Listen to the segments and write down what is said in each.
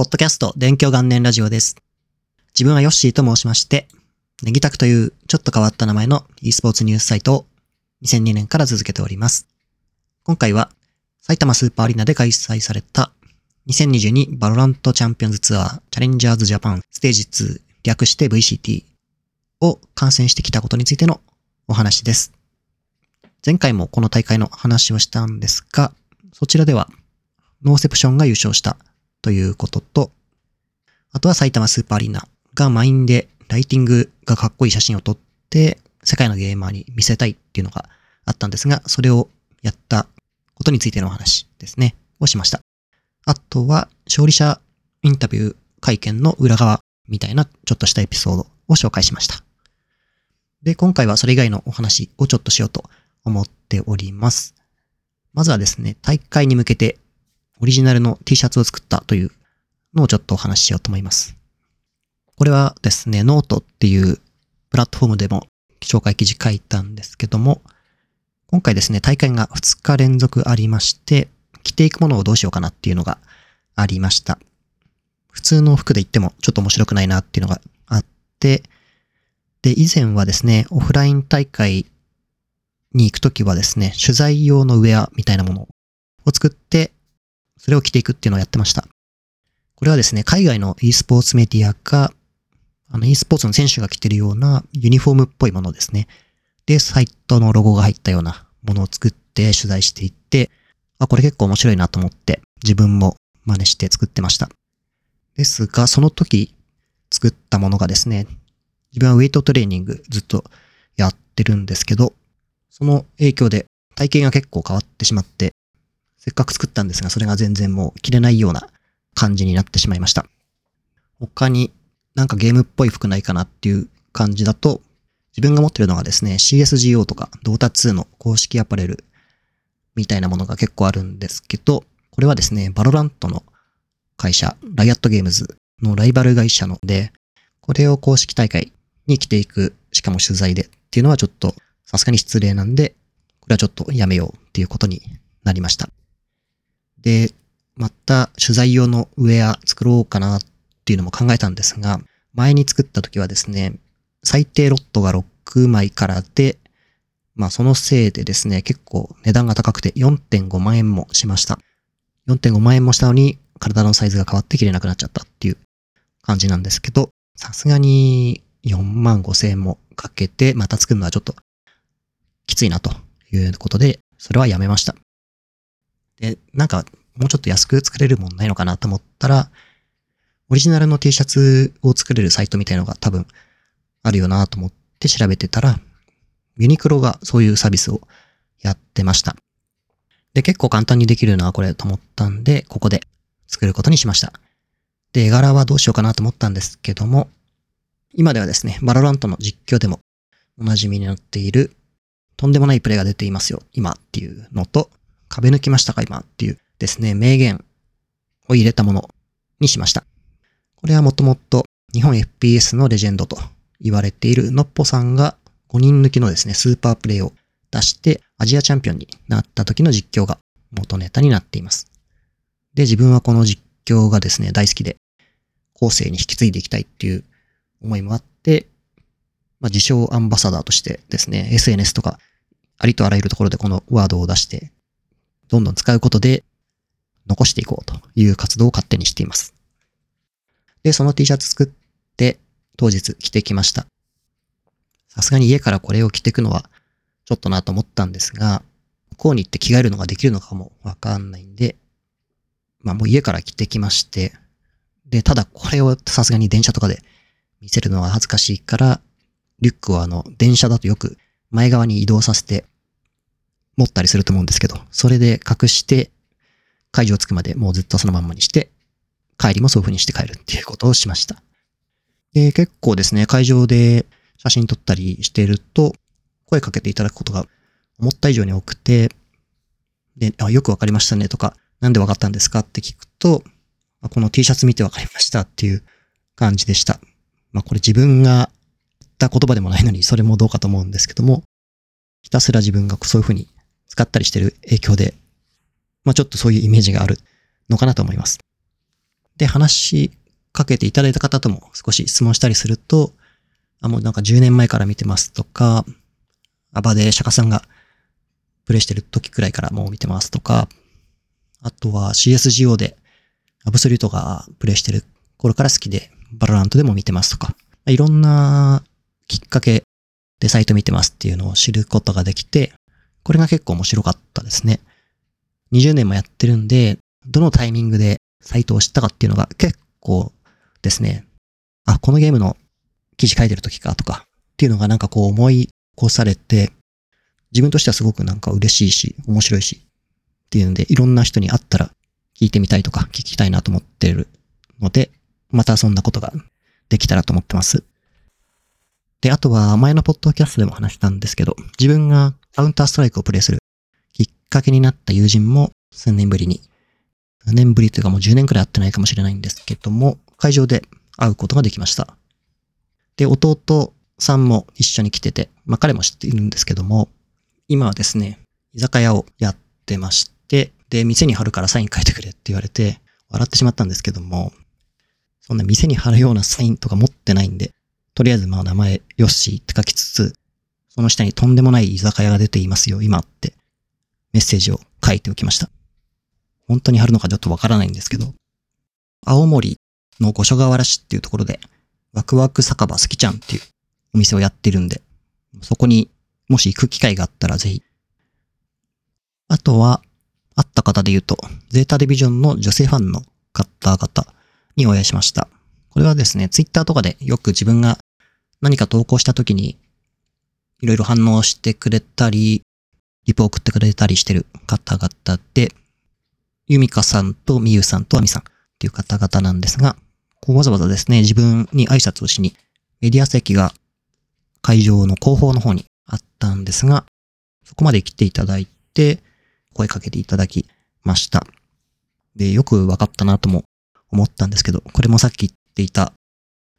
ポッドキャスト勉強元年ラジオです。自分はヨッシーと申しまして、ネギタクというちょっと変わった名前の e スポーツニュースサイトを2002年から続けております。今回は埼玉スーパーアリーナで開催された2022バロラントチャンピオンズツアーチャレンジャーズジャパンステージ2略して VCT を観戦してきたことについてのお話です。前回もこの大会の話をしたんですが、そちらではノーセプションが優勝したということと、あとは埼玉スーパーアリーナが満員でライティングがかっこいい写真を撮って世界のゲーマーに見せたいっていうのがあったんですが、それをやったことについてのお話ですね、をしました。あとは勝利者インタビュー会見の裏側みたいなちょっとしたエピソードを紹介しました。で、今回はそれ以外のお話をちょっとしようと思っております。まずはですね、大会に向けてオリジナルの T シャツを作ったというのをちょっとお話ししようと思います。これはですね、ノートっていうプラットフォームでも紹介記事書いたんですけども、今回ですね、大会が2日連続ありまして、着ていくものをどうしようかなっていうのがありました。普通の服で行ってもちょっと面白くないなっていうのがあって、で、以前はですね、オフライン大会に行くときはですね、取材用のウェアみたいなものを作って、それを着ていくっていうのをやってました。これはですね、海外の e スポーツメディアが、あの e スポーツの選手が着てるようなユニフォームっぽいものですね。で、サイトのロゴが入ったようなものを作って取材していって、あ、これ結構面白いなと思って自分も真似して作ってました。ですが、その時作ったものがですね、自分はウェイトトレーニングずっとやってるんですけど、その影響で体型が結構変わってしまって、せっかく作ったんですが、それが全然もう着れないような感じになってしまいました。他になんかゲームっぽい服ないかなっていう感じだと、自分が持ってるのがですね、CSGO とか Dota2 の公式アパレルみたいなものが結構あるんですけど、これはですね、 VALORANT の会社、 Riot Games のライバル会社ので、これを公式大会に着ていく、しかも取材でっていうのはちょっとさすがに失礼なんで、これはちょっとやめようっていうことになりました。で、また取材用のウェア作ろうかなっていうのも考えたんですが、前に作った時はですね、最低ロットが6枚からで、まあそのせいでですね、結構値段が高くて4.5万円もしました。4.5万円もしたのに体のサイズが変わって着れなくなっちゃったっていう感じなんですけど、さすがに4万5千円もかけてまた作るのはちょっときついなということで、それはやめました。で、なんかもうちょっと安く作れるもんないのかなと思ったら、オリジナルの T シャツを作れるサイトみたいのが多分あるよなと思って調べてたら、ユニクロがそういうサービスをやってました。で、結構簡単にできるな、これと思ったんで、ここで作ることにしました。で、絵柄はどうしようかなと思ったんですけども、今ではですね、 VALORANT の実況でもお馴染みになっている、とんでもないプレイが出ていますよ、今っていうのと、壁抜きましたか、今っていうですね、名言を入れたものにしました。これはもともと日本 FPS のレジェンドと言われているのっぽさんが5人抜きのですね、スーパープレイを出してアジアチャンピオンになった時の実況が元ネタになっています。で、自分はこの実況がですね、大好きで、後世に引き継いでいきたいっていう思いもあって、まあ、自称アンバサダーとしてですね、SNS とか、ありとあらゆるところでこのワードを出して、どんどん使うことで残していこうという活動を勝手にしています。で、その T シャツ作って、当日着てきました。さすがに家からこれを着ていくのは、ちょっとなと思ったんですが、向こうに行って着替えるのができるのかもわかんないんで、まあもう家から着てきまして、で、ただこれをさすがに電車とかで見せるのは恥ずかしいから、リュックをあの、電車だとよく前側に移動させて持ったりすると思うんですけど、それで隠して、会場着くまでもうずっとそのまんまにして、帰りもそういう風にして帰るっていうことをしました。で、結構ですね、会場で写真撮ったりしてると、声かけていただくことが思った以上に多くて、で、あ、よくわかりましたねとか、なんでわかったんですかって聞くと、この T シャツ見てわかりましたっていう感じでした。まあこれ自分が言った言葉でもないのに、それもどうかと思うんですけども、ひたすら自分がそういう風に使ったりしてる影響で、まあちょっとそういうイメージがあるのかなと思います。で、話しかけていただいた方とも少し質問したりすると、あ、もうなんか10年前から見てますとか、アバで釈迦さんがプレイしてる時くらいからもう見てますとか、あとは CSGO でアブソリュートがプレイしてる頃から好きで、 VALORANT でも見てますとか、いろんなきっかけでサイト見てますっていうのを知ることができて、これが結構面白かったですね。20年もやってるんで、どのタイミングでサイトを知ったかっていうのが結構ですね、あ、このゲームの記事書いてる時かとかっていうのがなんかこう思い起こされて、自分としてはすごくなんか嬉しいし、面白いしっていうんで、いろんな人に会ったら聞いてみたいとか聞きたいなと思ってるので、またそんなことができたらと思ってます。で、あとは前のポッドキャストでも話したんですけど、自分がカウンターストライクをプレイするきっかけになった友人も数年ぶりに、数年ぶりというかもう10年くらい会ってないかもしれないんですけども、会場で会うことができました。で、弟さんも一緒に来てて、まあ彼も知っているんですけども、今はですね、居酒屋をやってまして、で、店に貼るからサイン書いてくれって言われて、笑ってしまったんですけども、そんな店に貼るようなサインとか持ってないんで、とりあえずまあ名前、ヨッシーって書きつつ、その下にとんでもない居酒屋が出ていますよ、今ってメッセージを書いておきました。本当に貼るのかちょっとわからないんですけど、青森の五所川原市っていうところで、ワクワク酒場好きちゃんっていうお店をやってるんで、そこにもし行く機会があったらぜひ。あとは、会った方で言うと、ゼータディビジョンの女性ファンの方々にお会いしました。これはですね、ツイッターとかでよく自分が何か投稿した時に、いろいろ反応してくれたり、リプ送ってくれたりしてる方々で、ユミカさんとミユさんとアミさんっていう方々なんですが、こうわざわざですね、自分に挨拶をしに、メディア席が会場の後方の方にあったんですが、そこまで来ていただいて、声かけていただきました。で、よくわかったなとも思ったんですけど、これもさっき言っていた、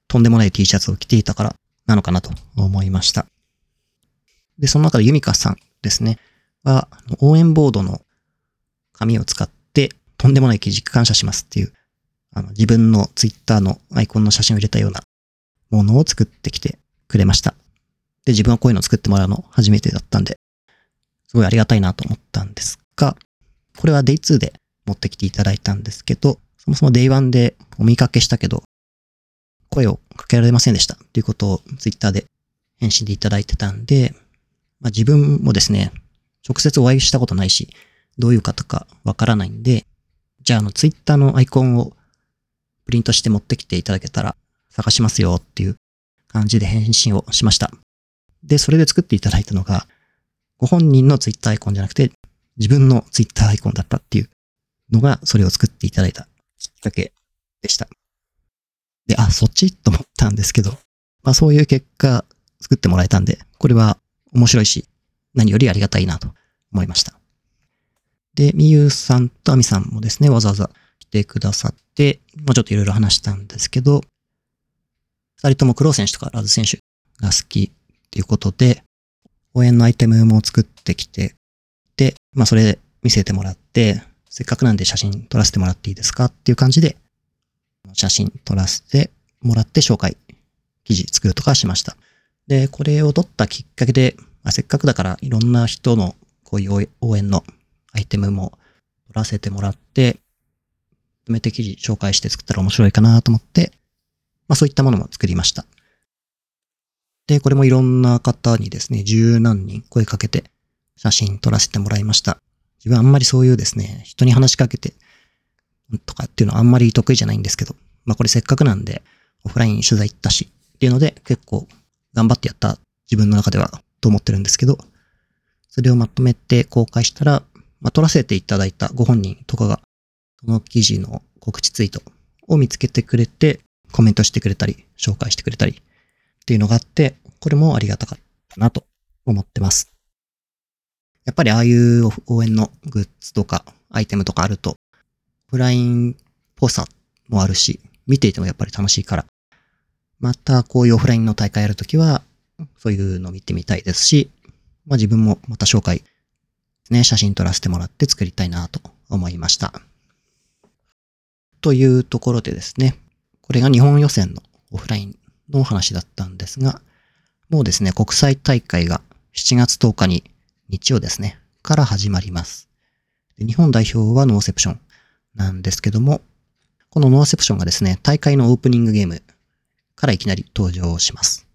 とんでもない T シャツを着ていたからなのかなと思いました。で、その中でユミカさんですね、は、応援ボードの紙を使って、とんでもない記事感謝しますっていう、あの、自分のツイッターのアイコンの写真を入れたようなものを作ってきてくれました。で、自分はこういうのを作ってもらうの初めてだったんで、すごいありがたいなと思ったんですが、これは Day2 で持ってきていただいたんですけど、そもそも Day1 でお見かけしたけど、声をかけられませんでしたっていうことを Twitter で返信でいただいてたんで、まあ、自分もですね、直接お会いしたことないし、どういう方かわからないんで、じゃああの Twitter のアイコンをプリントして持ってきていただけたら探しますよっていう感じで返信をしました。で、それで作っていただいたのが、ご本人の Twitter アイコンじゃなくて、自分の Twitter アイコンだったっていうのが、それを作っていただいたきっかけでした。で、あ、そっち？と思ったんですけど、まあそういう結果作ってもらえたんで、これは面白いし、何よりありがたいなと思いました。で、みゆさんとあみさんもですね、わざわざ来てくださって、もうちょっといろいろ話したんですけど、二人ともクロー選手とかラズ選手が好きっていうことで、応援のアイテムも作ってきて、で、まあそれ見せてもらって、せっかくなんで写真撮らせてもらっていいですかっていう感じで、写真撮らせてもらって紹介、記事作るとかしました。で、これを撮ったきっかけで、まあ、せっかくだからいろんな人のこういう応援のアイテムも撮らせてもらって、埋めて記事紹介して作ったら面白いかなと思って、まあそういったものも作りました。で、これもいろんな方にですね、十何人声かけて写真撮らせてもらいました。自分あんまりそういうですね、人に話しかけてとかっていうのはあんまり得意じゃないんですけど、まあこれせっかくなんでオフライン取材行ったしっていうので結構頑張ってやった自分の中ではと思ってるんですけど、それをまとめて公開したら、まあ、撮らせていただいたご本人とかが、その記事の告知ツイートを見つけてくれて、コメントしてくれたり、紹介してくれたりっていうのがあって、これもありがたかったなと思ってます。やっぱりああいう応援のグッズとかアイテムとかあると、オフラインっぽさもあるし、見ていてもやっぱり楽しいから、またこういうオフラインの大会やるときは、そういうの見てみたいですし、まあ自分もまた紹介、ね、写真撮らせてもらって作りたいなと思いました。というところでですね、これが日本予選のオフラインの話だったんですが、もうですね、国際大会が7月10日に日曜ですね、から始まります。日本代表はノーセプションなんですけども、このノーセプションがですね、大会のオープニングゲームからいきなり登場します。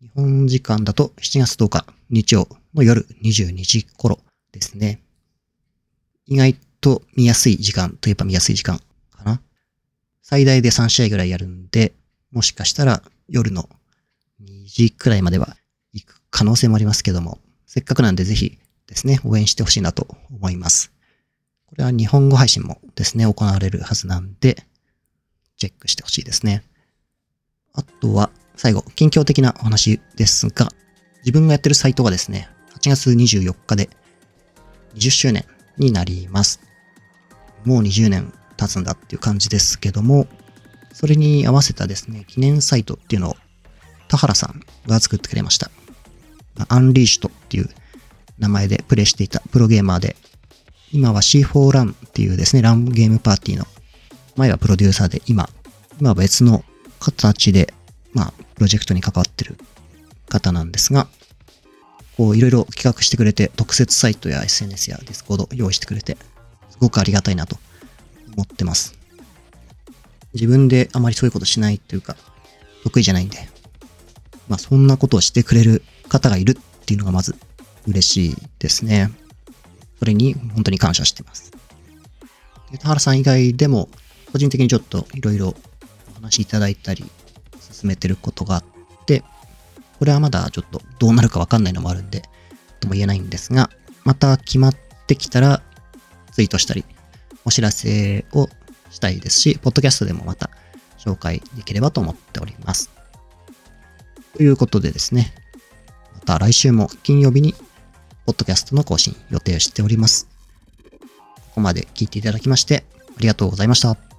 日本時間だと7月10日日曜の夜22時頃ですね。意外と見やすい時間といえば見やすい時間かな。最大で3試合ぐらいやるんで、もしかしたら夜の2時くらいまでは行く可能性もありますけども、せっかくなんでぜひですね、応援してほしいなと思います。これは日本語配信もですね、行われるはずなんで、チェックしてほしいですね。あとは、最後、近況的なお話ですが、自分がやってるサイトがですね、8月24日で20周年になります。もう20年経つんだっていう感じですけども、それに合わせたですね、記念サイトっていうのを田原さんが作ってくれました。アンリーシュトっていう名前でプレイしていたプロゲーマーで、今は C4 ランっていうですね、ランゲームパーティーの、前はプロデューサーで、今、今は別の形で、まあ、プロジェクトに関わってる方なんですが、こう、いろいろ企画してくれて、特設サイトや SNS や Discord 用意してくれて、すごくありがたいなと思ってます。自分であまりそういうことしないというか、得意じゃないんで、まあ、そんなことをしてくれる方がいるっていうのがまず嬉しいですね。それに本当に感謝してます。田原さん以外でも、個人的にちょっといろいろお話いただいたり、進めてることがあって、これはまだちょっとどうなるかわかんないのもあるんで、とも言えないんですが、また決まってきたら、ツイートしたり、お知らせをしたいですし、ポッドキャストでもまた紹介できればと思っております。ということでですね、また来週も金曜日に、ポッドキャストの更新予定しております。ここまで聞いていただきまして、ありがとうございました。